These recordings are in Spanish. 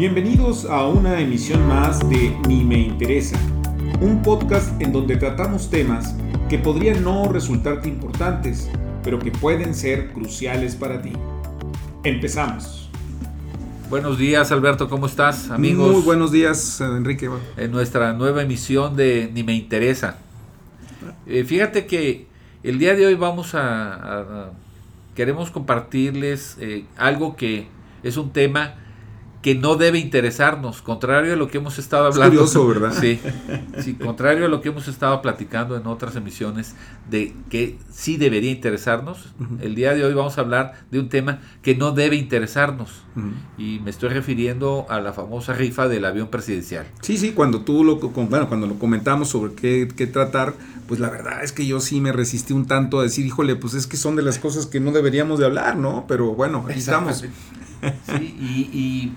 Bienvenidos a una emisión más de Ni me interesa, un podcast en donde tratamos temas que podrían no resultarte importantes, pero que pueden ser cruciales para ti. Empezamos. Buenos días Alberto, ¿cómo estás amigos? Muy buenos días Enrique. En nuestra nueva emisión de Ni me interesa. Eh, fíjate que el día de hoy vamos a... queremos compartirles eh, algo que es un tema que no debe interesarnos, contrario a lo que hemos estado hablando. curioso, ¿verdad? Sí, sí, contrario a lo que hemos estado platicando en otras emisiones de que sí debería interesarnos. El día de hoy vamos a hablar de un tema que no debe interesarnos. Y me estoy refiriendo a la famosa rifa del avión presidencial. Sí, sí, cuando tú lo, bueno, cuando lo comentamos sobre qué, qué tratar, pues la verdad es que yo sí me resistí un tanto a decir, híjole, pues es que son de las cosas que no deberíamos de hablar, ¿no? Pero bueno, aquí estamos. Sí, y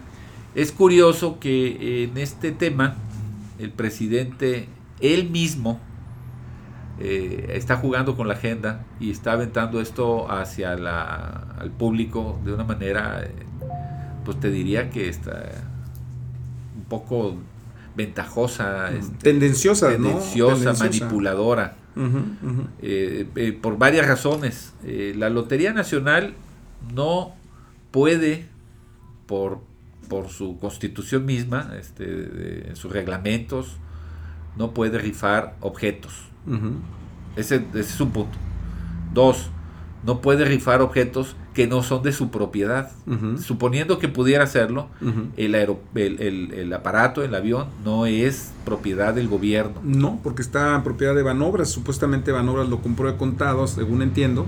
es curioso que en este tema el presidente, él mismo, eh, está jugando con la agenda y está aventando esto hacia la, al público de una manera, eh, pues te diría que está un poco ventajosa, este, tendenciosa, tendenciosa, manipuladora, eh, por varias razones. la Lotería Nacional no puede, por por su constitución misma, este, en sus reglamentos, no puede rifar objetos. ese, es un punto. Dos, no puede rifar objetos que no son de su propiedad. Suponiendo que pudiera hacerlo, el, el, aparato, el avión, no es propiedad del gobierno. No, porque está en propiedad de Banobras. Supuestamente Banobras lo compró de contados, según entiendo,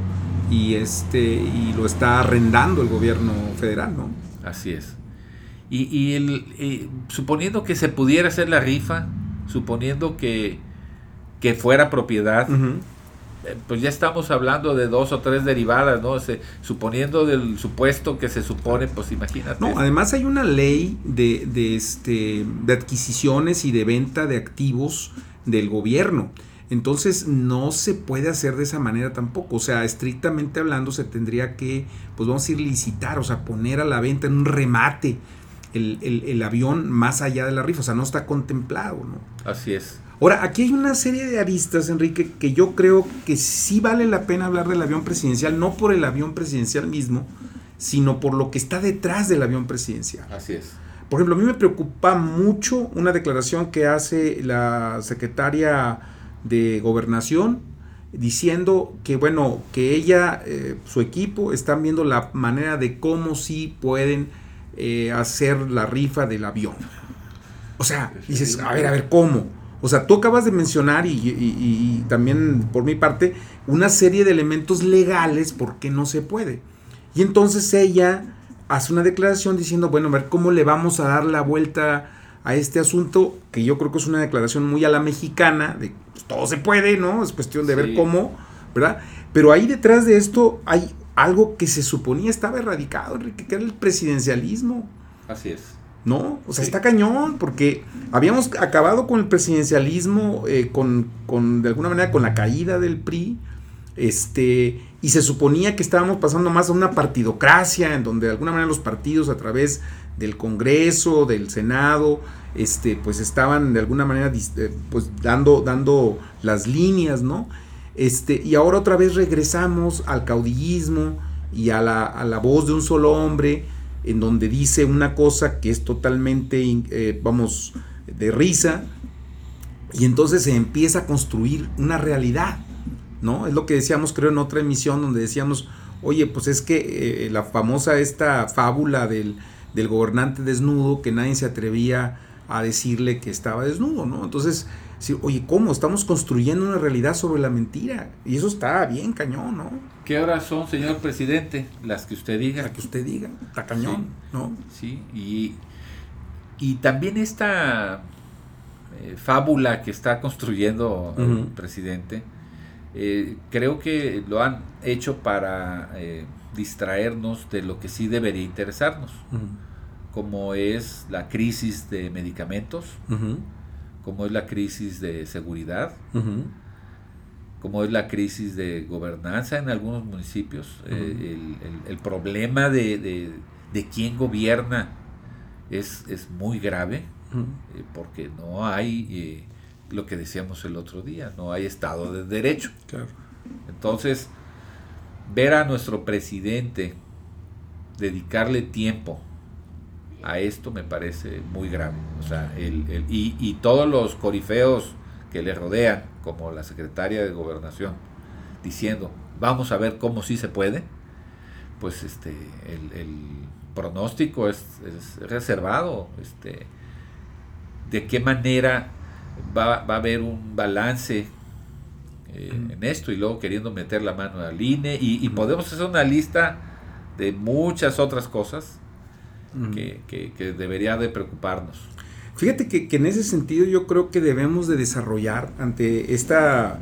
y, este, y lo está arrendando el gobierno federal, ¿no? Así es. Y, el, suponiendo que se pudiera hacer la rifa, suponiendo que, que fuera propiedad, eh, pues ya estamos hablando de dos o tres derivadas, ¿no? suponiendo del supuesto que se supone, pues imagínate. No, además hay una ley de, de, este, de adquisiciones y de venta de activos del gobierno. Entonces no se puede hacer de esa manera tampoco. O sea, estrictamente hablando se tendría que, pues vamos a ir licitar, o sea, poner a la venta en un remate el, avión más allá de la rifa, o sea, no está contemplado, ¿no? Así es. Ahora, aquí hay una serie de aristas, Enrique, que yo creo que sí vale la pena hablar del avión presidencial, no por el avión presidencial mismo, sino por lo que está detrás del avión presidencial. Así es. Por ejemplo, a mí me preocupa mucho una declaración que hace la secretaria de Gobernación diciendo que, bueno, que ella, eh, su equipo, están viendo la manera de cómo sí pueden eh, hacer la rifa del avión. O sea, dices, a ver, a ver, ¿cómo? O sea, tú acabas de mencionar y, también por mi parte una serie de elementos legales por qué no se puede. Y entonces ella hace una declaración diciendo, bueno, a ver cómo le vamos a dar la vuelta a este asunto, que yo creo que es una declaración muy a la mexicana, de pues, todo se puede, ¿no? Es cuestión de ver cómo, ¿verdad? Pero ahí detrás de esto hay algo que se suponía estaba erradicado, Enrique, que era el presidencialismo. Así es. ¿No? O sea, está cañón, porque habíamos acabado con el presidencialismo, eh, con, con, de alguna manera, con la caída del PRI, este, y se suponía que estábamos pasando más a una partidocracia, en donde de alguna manera los partidos a través del Congreso, del Senado, este, pues estaban de alguna manera eh, pues dando, dando las líneas, ¿no? Este, y ahora otra vez regresamos al caudillismo y a la, voz de un solo hombre, en donde dice una cosa que es totalmente, eh, vamos, de risa, y entonces se empieza a construir una realidad, ¿no? Es lo que decíamos, creo, en otra emisión, donde decíamos, oye, pues es que eh, la famosa esta fábula del, del gobernante desnudo, que nadie se atrevía a decirle que estaba desnudo, ¿no? Entonces, oye, ¿cómo? Estamos construyendo una realidad sobre la mentira. Y eso está bien cañón, ¿no? ¿Qué horas son, señor presidente? Las que usted diga. Las que usted diga. Está cañón, ¿no? Sí, y, y también esta eh, fábula que está construyendo el presidente, eh, creo que lo han hecho para eh, distraernos de lo que sí debería interesarnos, como es la crisis de medicamentos como es la crisis de seguridad, como es la crisis de gobernanza en algunos municipios, eh, el, problema de, quién gobierna es, es muy grave eh, porque no hay eh, lo que decíamos el otro día, no hay Estado de Derecho. Entonces, ver a nuestro presidente dedicarle tiempo a esto me parece muy grave. O sea, el, y, y, todos los corifeos que le rodean, como la secretaria de Gobernación, diciendo, vamos a ver cómo sí se puede, pues este, el, pronóstico es, reservado. Este, de qué manera va, va a haber un balance eh, en esto y luego queriendo meter la mano al INE y, podemos hacer una lista de muchas otras cosas que, que, debería de preocuparnos. Fíjate que, que, en ese sentido yo creo que debemos de desarrollar ante esta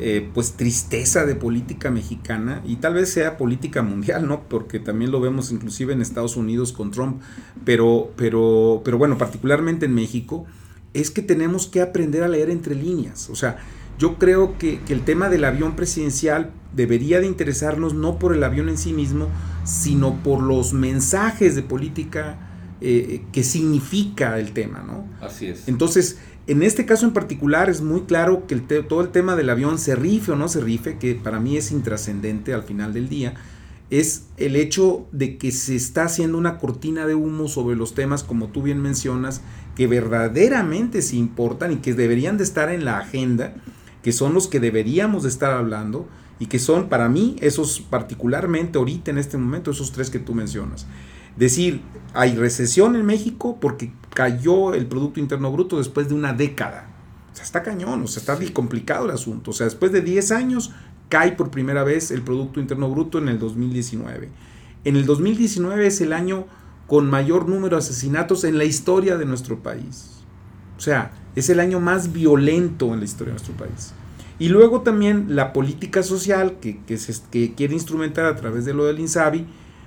eh, pues tristeza de política mexicana y tal vez sea política mundial, ¿no? Porque también lo vemos inclusive en Estados Unidos con Trump, pero, pero, pero bueno, particularmente en México, es que tenemos que aprender a leer entre líneas. O sea, yo creo que, el tema del avión presidencial debería de interesarnos no por el avión en sí mismo, sino por los mensajes de política eh, que significa el tema, ¿no? Así es. Entonces, en este caso en particular es muy claro que todo el tema del avión se rife o no se rife, que para mí es intrascendente al final del día, es el hecho de que se está haciendo una cortina de humo sobre los temas, como tú bien mencionas, que verdaderamente se importan y que deberían de estar en la agenda, que son los que deberíamos de estar hablando y que son para mí esos particularmente ahorita en este momento, esos tres que tú mencionas. Decir, hay recesión en México porque cayó el Producto Interno Bruto después de una década. O sea, está cañón, o sea, está complicado el asunto. O sea, después de 10 años cae por primera vez el Producto Interno Bruto en el 2019. En el 2019 es el año con mayor número de asesinatos en la historia de nuestro país. O sea, es el año más violento en la historia de nuestro país. Y luego también la política social que, que, se, quiere instrumentar a través de lo del INSABI,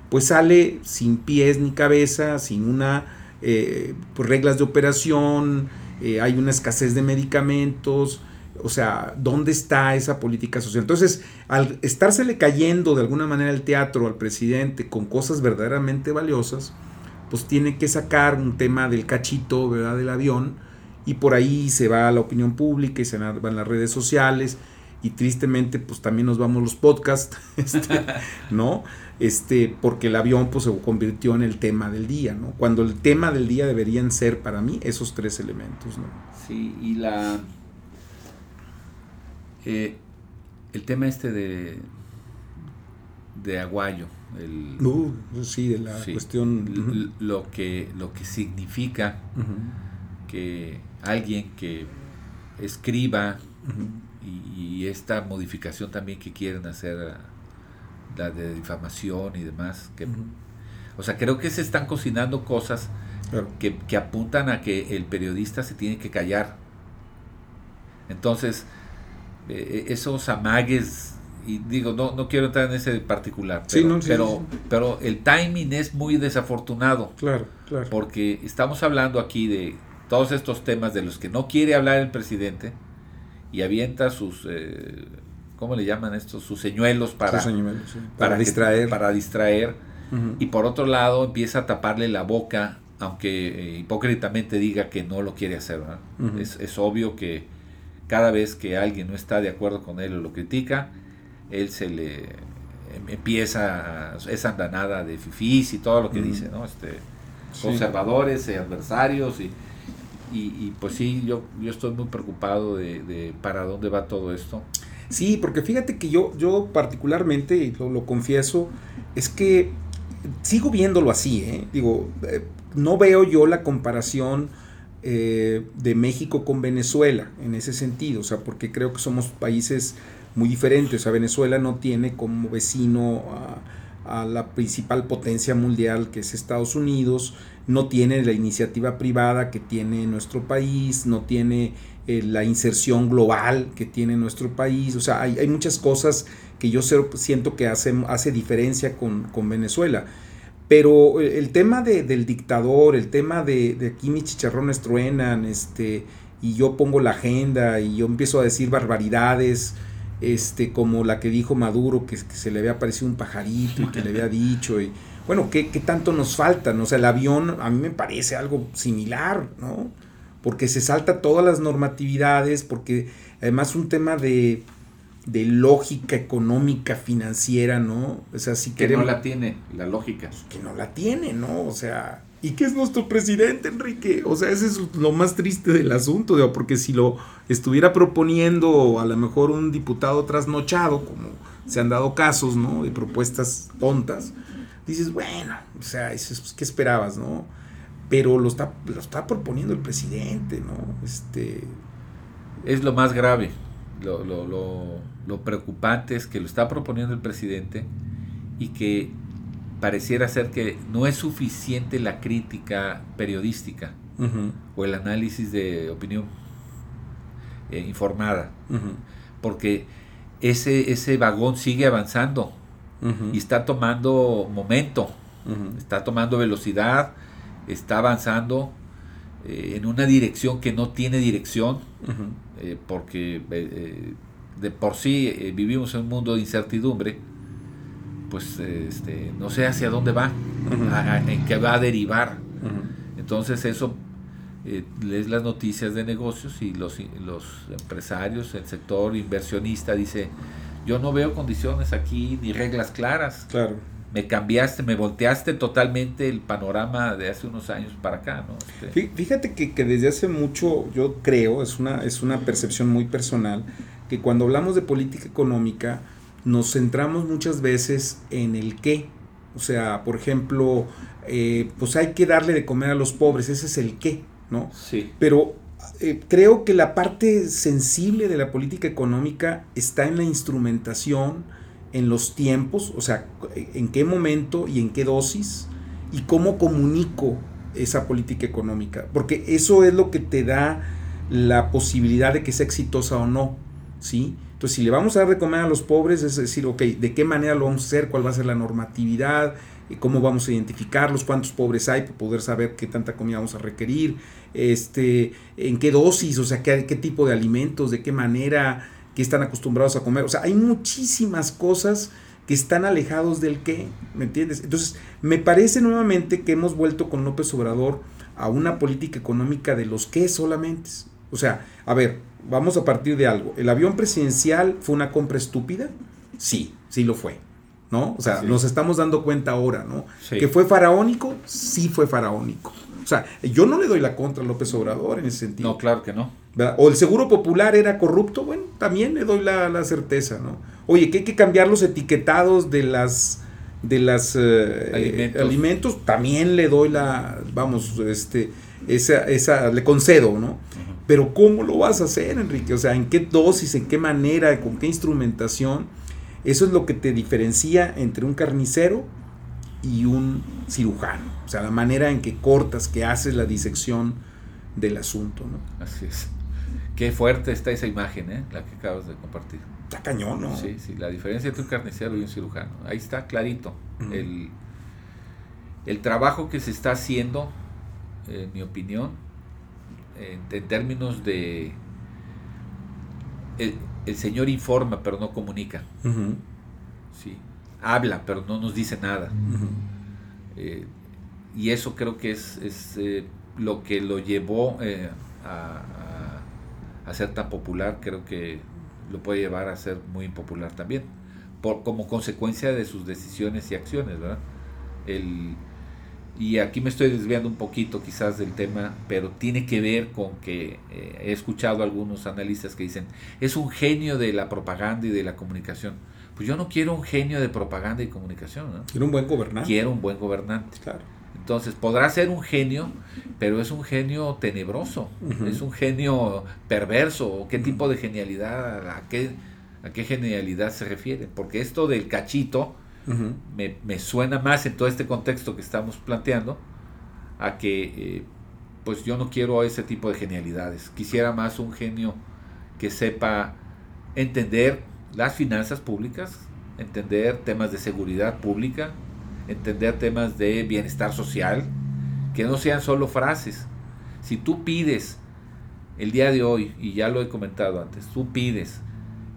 pues sale sin pies ni cabeza, sin una eh, pues reglas de operación, eh, hay una escasez de medicamentos, o sea, ¿dónde está esa política social? Entonces, al estársele cayendo de alguna manera el teatro al presidente con cosas verdaderamente valiosas, pues tiene que sacar un tema del cachito, ¿verdad? Del avión, y por ahí se va a la opinión pública y se van las redes sociales, y tristemente, pues también nos vamos los podcasts, este, ¿no? este, porque el avión pues, se convirtió en el tema del día, ¿no? Cuando el tema del día deberían ser para mí esos tres elementos, ¿no? Sí, y la... Eh, el tema este de, de Aguayo, el, uh, sí, de la cuestión... Lo, que, lo que significa que alguien que escriba y, y, esta modificación también que quieren hacer la de difamación y demás. Que, O sea, creo que se están cocinando cosas que, apuntan a que el periodista se tiene que callar. Entonces, eh, esos amagues, y digo, no, no quiero entrar en ese particular, pero, pero, el timing es muy desafortunado. Claro, claro. Porque estamos hablando aquí de todos estos temas de los que no quiere hablar el presidente y avienta sus... Eh, ¿cómo le llaman estos? Sus señuelos para, para, distraer. para distraer. Y por otro lado empieza a taparle la boca, aunque eh, hipócritamente diga que no lo quiere hacer. es, obvio que cada vez que alguien no está de acuerdo con él o lo critica, él se le em, empieza esa andanada de fifís y todo lo que dice, ¿no? Este, conservadores, eh, adversarios y, y, pues sí, yo, yo estoy muy preocupado de, para dónde va todo esto. Sí, porque fíjate que yo, yo particularmente, y lo, confieso, es que sigo viéndolo así, ¿eh? Digo, eh, no veo yo la comparación eh, de México con Venezuela en ese sentido, o sea, porque creo que somos países muy diferentes. O sea, Venezuela no tiene como vecino a, a la principal potencia mundial que es Estados Unidos, no tiene la iniciativa privada que tiene nuestro país, no tiene eh, la inserción global que tiene nuestro país, o sea, hay, muchas cosas que yo siento que hace, hace diferencia con, Venezuela. Pero el tema del dictador, el tema de, de, aquí mis chicharrones truenan, este, y yo pongo la agenda y yo empiezo a decir barbaridades, este, como la que dijo Maduro, que, que se le había aparecido un pajarito y que le había dicho, y, bueno, ¿qué, ¿qué, tanto nos falta? O sea, el avión a mí me parece algo similar, ¿no? Porque se salta todas las normatividades, porque además un tema de, de lógica económica, financiera, ¿no? O sea, si que no la tiene, la lógica. Que no la tiene, ¿no? O sea, ¿y qué es nuestro presidente, Enrique? O sea, ese es lo más triste del asunto, digo, porque si lo estuviera proponiendo a lo mejor un diputado trasnochado, como se han dado casos, ¿no? De propuestas tontas, dices, bueno, o sea, pues, ¿qué esperabas, no? Pero lo está, lo está proponiendo el presidente, ¿no? Este... Es lo más grave, lo, lo, lo, lo preocupante es que lo está proponiendo el presidente y que pareciera ser que no es suficiente la crítica periodística o el análisis de opinión eh, informada, porque ese, ese vagón sigue avanzando y está tomando momento, está tomando velocidad, está avanzando eh, en una dirección que no tiene dirección, eh, porque de por sí vivimos en un mundo de incertidumbre, pues este, no sé hacia dónde va, en qué va a derivar. Entonces eso lees las noticias de negocios y los, los empresarios, el sector inversionista dice, yo no veo condiciones aquí ni reglas claras. Claro. Me cambiaste, me volteaste totalmente el panorama de hace unos años para acá, ¿no? Este, fíjate que, desde hace mucho, yo creo, es una, es una percepción muy personal, que cuando hablamos de política económica, nos centramos muchas veces en el qué. O sea, por ejemplo, eh, pues hay que darle de comer a los pobres, ese es el qué, ¿no? Sí. Pero eh, creo que la parte sensible de la política económica está en la instrumentación, en los tiempos, o sea, en qué momento y en qué dosis, y cómo comunico esa política económica, porque eso es lo que te da la posibilidad de que sea exitosa o no, ¿sí? Entonces, si le vamos a dar de comer a los pobres, es decir, ok, ¿de qué manera lo vamos a hacer? ¿Cuál va a ser la normatividad? cómo vamos a identificarlos, cuántos pobres hay para poder saber qué tanta comida vamos a requerir, este, en qué dosis, o sea, qué, qué tipo de alimentos, de qué manera, qué están acostumbrados a comer. O sea, hay muchísimas cosas que están alejados del qué, ¿me entiendes? Entonces, me parece nuevamente que hemos vuelto con López Obrador a una política económica de los qué solamente. O sea, a ver, vamos a partir de algo. ¿El avión presidencial fue una compra estúpida? Sí, sí lo fue. ¿no? O sea, nos estamos dando cuenta ahora, ¿no? Que fue faraónico, sí fue faraónico. O sea, yo no le doy la contra a López Obrador en ese sentido. No, claro que no. O el Seguro Popular era corrupto, bueno, también le doy la, certeza, ¿no? Oye, que hay que cambiar los etiquetados de las de las eh, alimentos. también le doy la, vamos, este, esa, esa, le concedo, ¿no? Pero ¿cómo lo vas a hacer, Enrique? O sea, ¿en qué dosis, en qué manera, con qué instrumentación? Eso es lo que te diferencia entre un carnicero y un cirujano. O sea, la manera en que cortas, que haces la disección del asunto. ¿no? Así es. Qué fuerte está esa imagen, ¿eh? la que acabas de compartir. Está cañón, ¿no? Sí, sí, la diferencia entre un carnicero y un cirujano. Ahí está clarito. el, el, trabajo que se está haciendo, en mi opinión, en, términos de el Señor informa, pero no comunica. ¿sí? Habla, pero no nos dice nada. Eh, y eso creo que es, eh, lo que lo llevó eh, a, ser tan popular. Creo que lo puede llevar a ser muy impopular también. Por, como consecuencia de sus decisiones y acciones, ¿verdad? El, y aquí me estoy desviando un poquito quizás del tema, pero tiene que ver con que eh, he escuchado a algunos analistas que dicen, es un genio de la propaganda y de la comunicación. Pues yo no quiero un genio de propaganda y comunicación. ¿no? Quiero un buen gobernante. Quiero un buen gobernante. Claro. Entonces, podrá ser un genio, pero es un genio tenebroso, es un genio perverso. ¿Qué tipo de genialidad, a qué, a qué genialidad se refiere? Porque esto del cachito, me, suena más en todo este contexto que estamos planteando a que eh, pues yo no quiero ese tipo de genialidades. Quisiera más un genio que sepa entender las finanzas públicas, entender temas de seguridad pública, entender temas de bienestar social, que no sean solo frases. Si tú pides el día de hoy, y ya lo he comentado antes, tú pides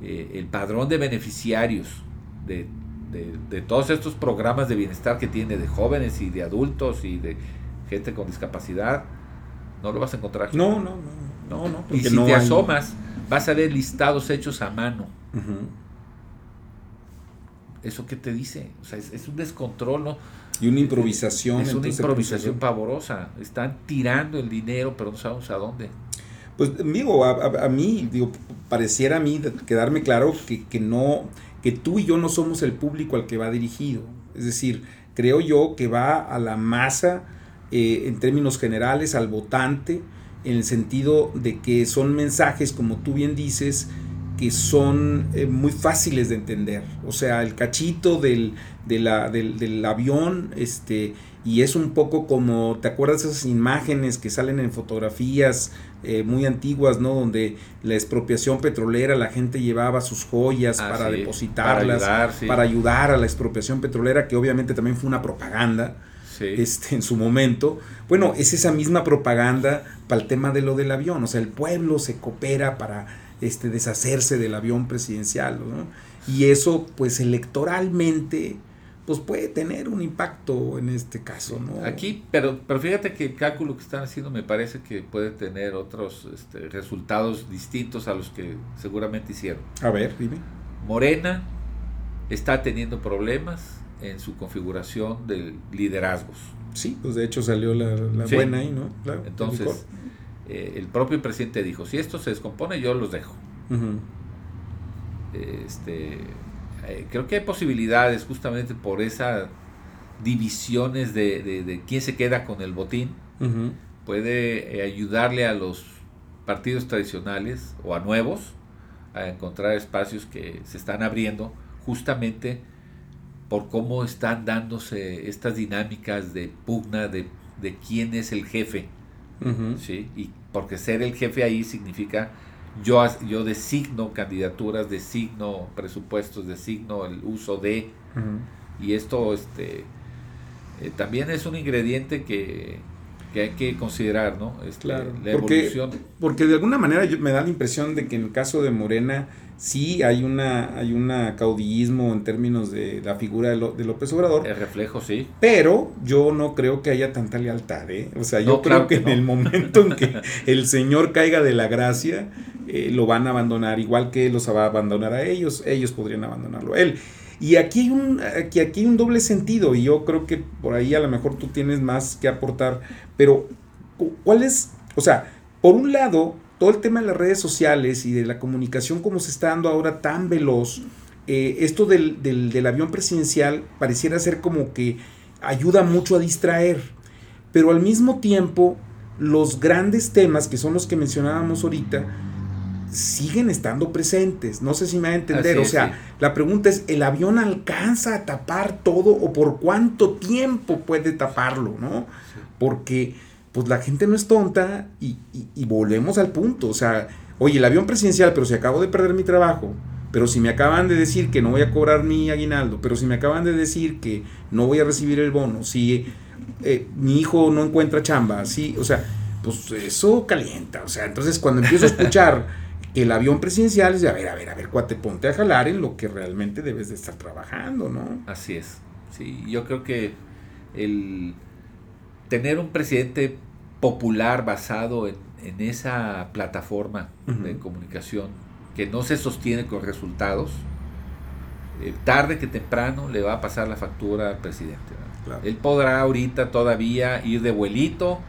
eh, el padrón de beneficiarios de de, todos estos programas de bienestar que tiene de jóvenes y de adultos y de gente con discapacidad, no lo vas a encontrar. No, no, no. no, y si te asomas, vas a ver listados hechos a mano. ¿Eso qué te dice? O sea, es, un descontrol, ¿no? Y una improvisación. Es una improvisación pavorosa. Están tirando el dinero, pero no sabemos a dónde. Pues digo, a, mí, digo, pareciera a mí quedarme claro que, que, no, que tú y yo no somos el público al que va dirigido. Es decir, creo yo que va a la masa eh, en términos generales, al votante, en el sentido de que son mensajes, como tú bien dices, que son eh, muy fáciles de entender. O sea, el cachito del, del, avión, este, y es un poco como, ¿te acuerdas esas imágenes que salen en fotografías eh, muy antiguas, ¿no? Donde la expropiación petrolera, la gente llevaba sus joyas ah, para depositarlas, para ayudar, a la expropiación petrolera, que obviamente también fue una propaganda. Este, en su momento. Bueno, es esa misma propaganda para el tema de lo del avión. O sea, el pueblo se coopera para este, deshacerse del avión presidencial. Y eso, pues electoralmente, pues puede tener un impacto en este caso. ¿no? Aquí, pero, pero fíjate que el cálculo que están haciendo me parece que puede tener otros este, resultados distintos a los que seguramente hicieron. A ver, dime. Morena está teniendo problemas en su configuración de liderazgos. Sí, pues de hecho salió la, buena ahí, ¿no? Entonces, eh, el propio presidente dijo, si esto se descompone, yo los dejo. este, eh, creo que hay posibilidades justamente por esas divisiones de, quién se queda con el botín. Puede eh, ayudarle a los partidos tradicionales o a nuevos a encontrar espacios que se están abriendo justamente por cómo están dándose estas dinámicas de pugna de, de quién es el jefe. ¿sí? Y porque ser el jefe ahí significa yo, yo designo candidaturas, designo presupuestos, designo el uso de, y esto este, eh, también es un ingrediente que, hay que considerar, ¿no? Este, la evolución. Porque de alguna manera me da la impresión de que en el caso de Morena sí hay una hay un caudillismo en términos de la figura de, López Obrador. El reflejo, sí. Pero yo no creo que haya tanta lealtad, ¿eh? O sea, yo creo que, en el momento en que el Señor caiga de la gracia, eh, lo van a abandonar, igual que él los va a abandonar a ellos, ellos podrían abandonarlo él. Y aquí hay, un, aquí, aquí un doble sentido, y yo creo que por ahí a lo mejor tú tienes más que aportar, pero ¿cuál es? O sea, por un lado, todo el tema de las redes sociales y de la comunicación como se está dando ahora tan veloz, eh, esto del, del, avión presidencial pareciera ser como que ayuda mucho a distraer, pero al mismo tiempo los grandes temas que son los que mencionábamos ahorita siguen estando presentes. No sé si me va a entender. o sea, la pregunta es, ¿el avión alcanza a tapar todo o por cuánto tiempo puede taparlo? ¿no? Porque pues la gente no es tonta y, volvemos al punto. O sea, oye, el avión presidencial, pero si acabo de perder mi trabajo, pero si me acaban de decir que no voy a cobrar mi aguinaldo, pero si me acaban de decir que no voy a recibir el bono, si eh, mi hijo no encuentra chamba, sí, o sea, pues eso calienta. O sea, entonces cuando empiezo a escuchar el avión presidencial es de, a ver, a ver, a ver, cuate, ponte a jalar en lo que realmente debes de estar trabajando, ¿no? Así es. Sí, yo creo que el tener un presidente popular basado en, esa plataforma de comunicación que no se sostiene con resultados, eh, tarde que temprano le va a pasar la factura al presidente. Él podrá ahorita todavía ir de vuelito,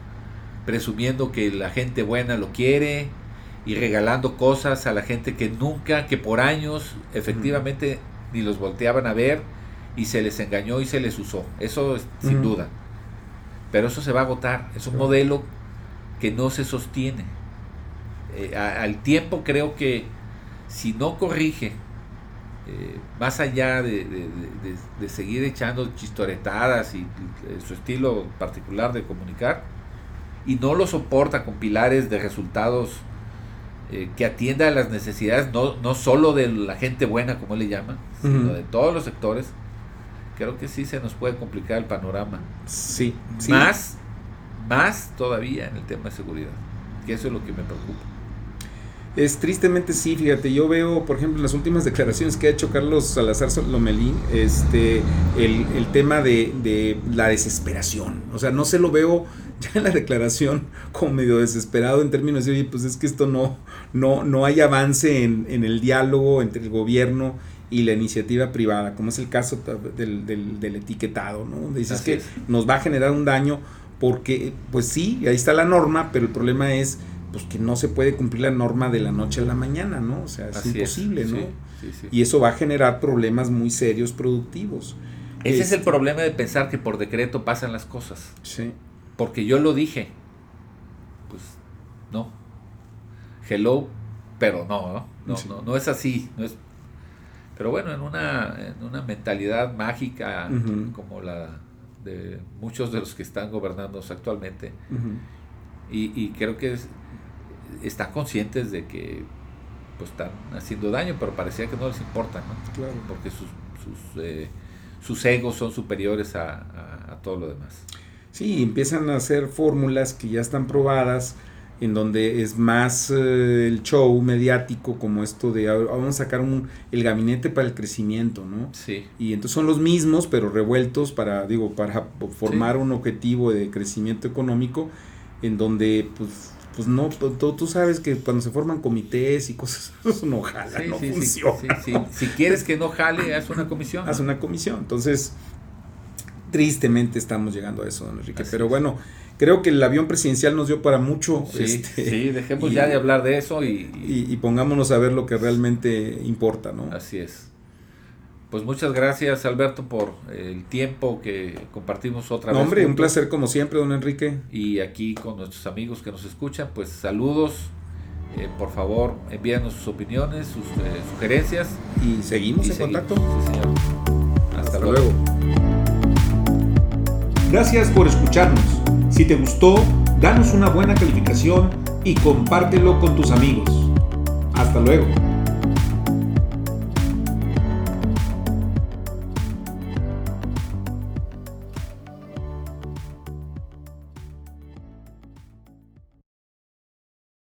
presumiendo que la gente buena lo quiere y regalando cosas a la gente que nunca, que por años efectivamente ni los volteaban a ver y se les engañó y se les usó. Eso es, sin duda. Pero eso se va a agotar. Es un modelo que no se sostiene. Eh, al tiempo creo que si no corrige, eh, más allá de, seguir echando chistoretadas y, su estilo particular de comunicar, y no lo soporta con pilares de resultados que atienda a las necesidades, no, no solo de la gente buena, como él le llama, sino de todos los sectores, creo que sí se nos puede complicar el panorama. Sí, Más, más todavía en el tema de seguridad, que eso es lo que me preocupa. Es tristemente sí, fíjate, yo veo, por ejemplo, en las últimas declaraciones que ha hecho Carlos Salazar Lomelín, este, el, el tema de, de, la desesperación. O sea, no se lo veo ya en la declaración como medio desesperado en términos de, oye, pues es que esto no, no, no hay avance en, en el diálogo entre el gobierno y la iniciativa privada, como es el caso del, del, del etiquetado, ¿no? Dices que nos va a generar un daño porque, pues sí, ahí está la norma, pero el problema es pues que no se puede cumplir la norma de la noche a la mañana, ¿no? O sea, es imposible, ¿no? Y eso va a generar problemas muy serios productivos. Ese es, el este problema de pensar que por decreto pasan las cosas. Sí. Porque yo lo dije. Pues no. Hello, pero no, ¿no? No, no, es así. No es, pero bueno, en una, en una mentalidad mágica como la de muchos de los que están gobernando actualmente, y, y, creo que es, están conscientes de que pues están haciendo daño, pero parecía que no les importa, ¿no? Claro. Porque sus, sus, eh, sus egos son superiores a, a, todo lo demás. Sí, empiezan a hacer fórmulas que ya están probadas, en donde es más eh, el show mediático como esto de vamos a sacar un, el gabinete para el crecimiento, ¿no? Sí. Y entonces son los mismos, pero revueltos para, digo, para formar un objetivo de crecimiento económico en donde pues pues no, tú, tú, sabes que cuando se forman comités y cosas, eso no jala, no funciona. Si quieres que no jale, haz una comisión. Haz una comisión. Entonces, tristemente estamos llegando a eso, don Enrique. Pero bueno, creo que el avión presidencial nos dio para mucho. Sí, este, sí dejemos ya de hablar de eso y, y, pongámonos a ver lo que realmente importa, ¿no? Así es. Pues muchas gracias Alberto por el tiempo que compartimos otra vez. Hombre, un placer como siempre, don Enrique. Y aquí con nuestros amigos que nos escuchan, pues saludos. Eh, por favor, envíanos sus opiniones, sus eh, sugerencias. Y seguimos en contacto. Hasta, luego. Gracias por escucharnos. Si te gustó, danos una buena calificación y compártelo con tus amigos. Hasta luego.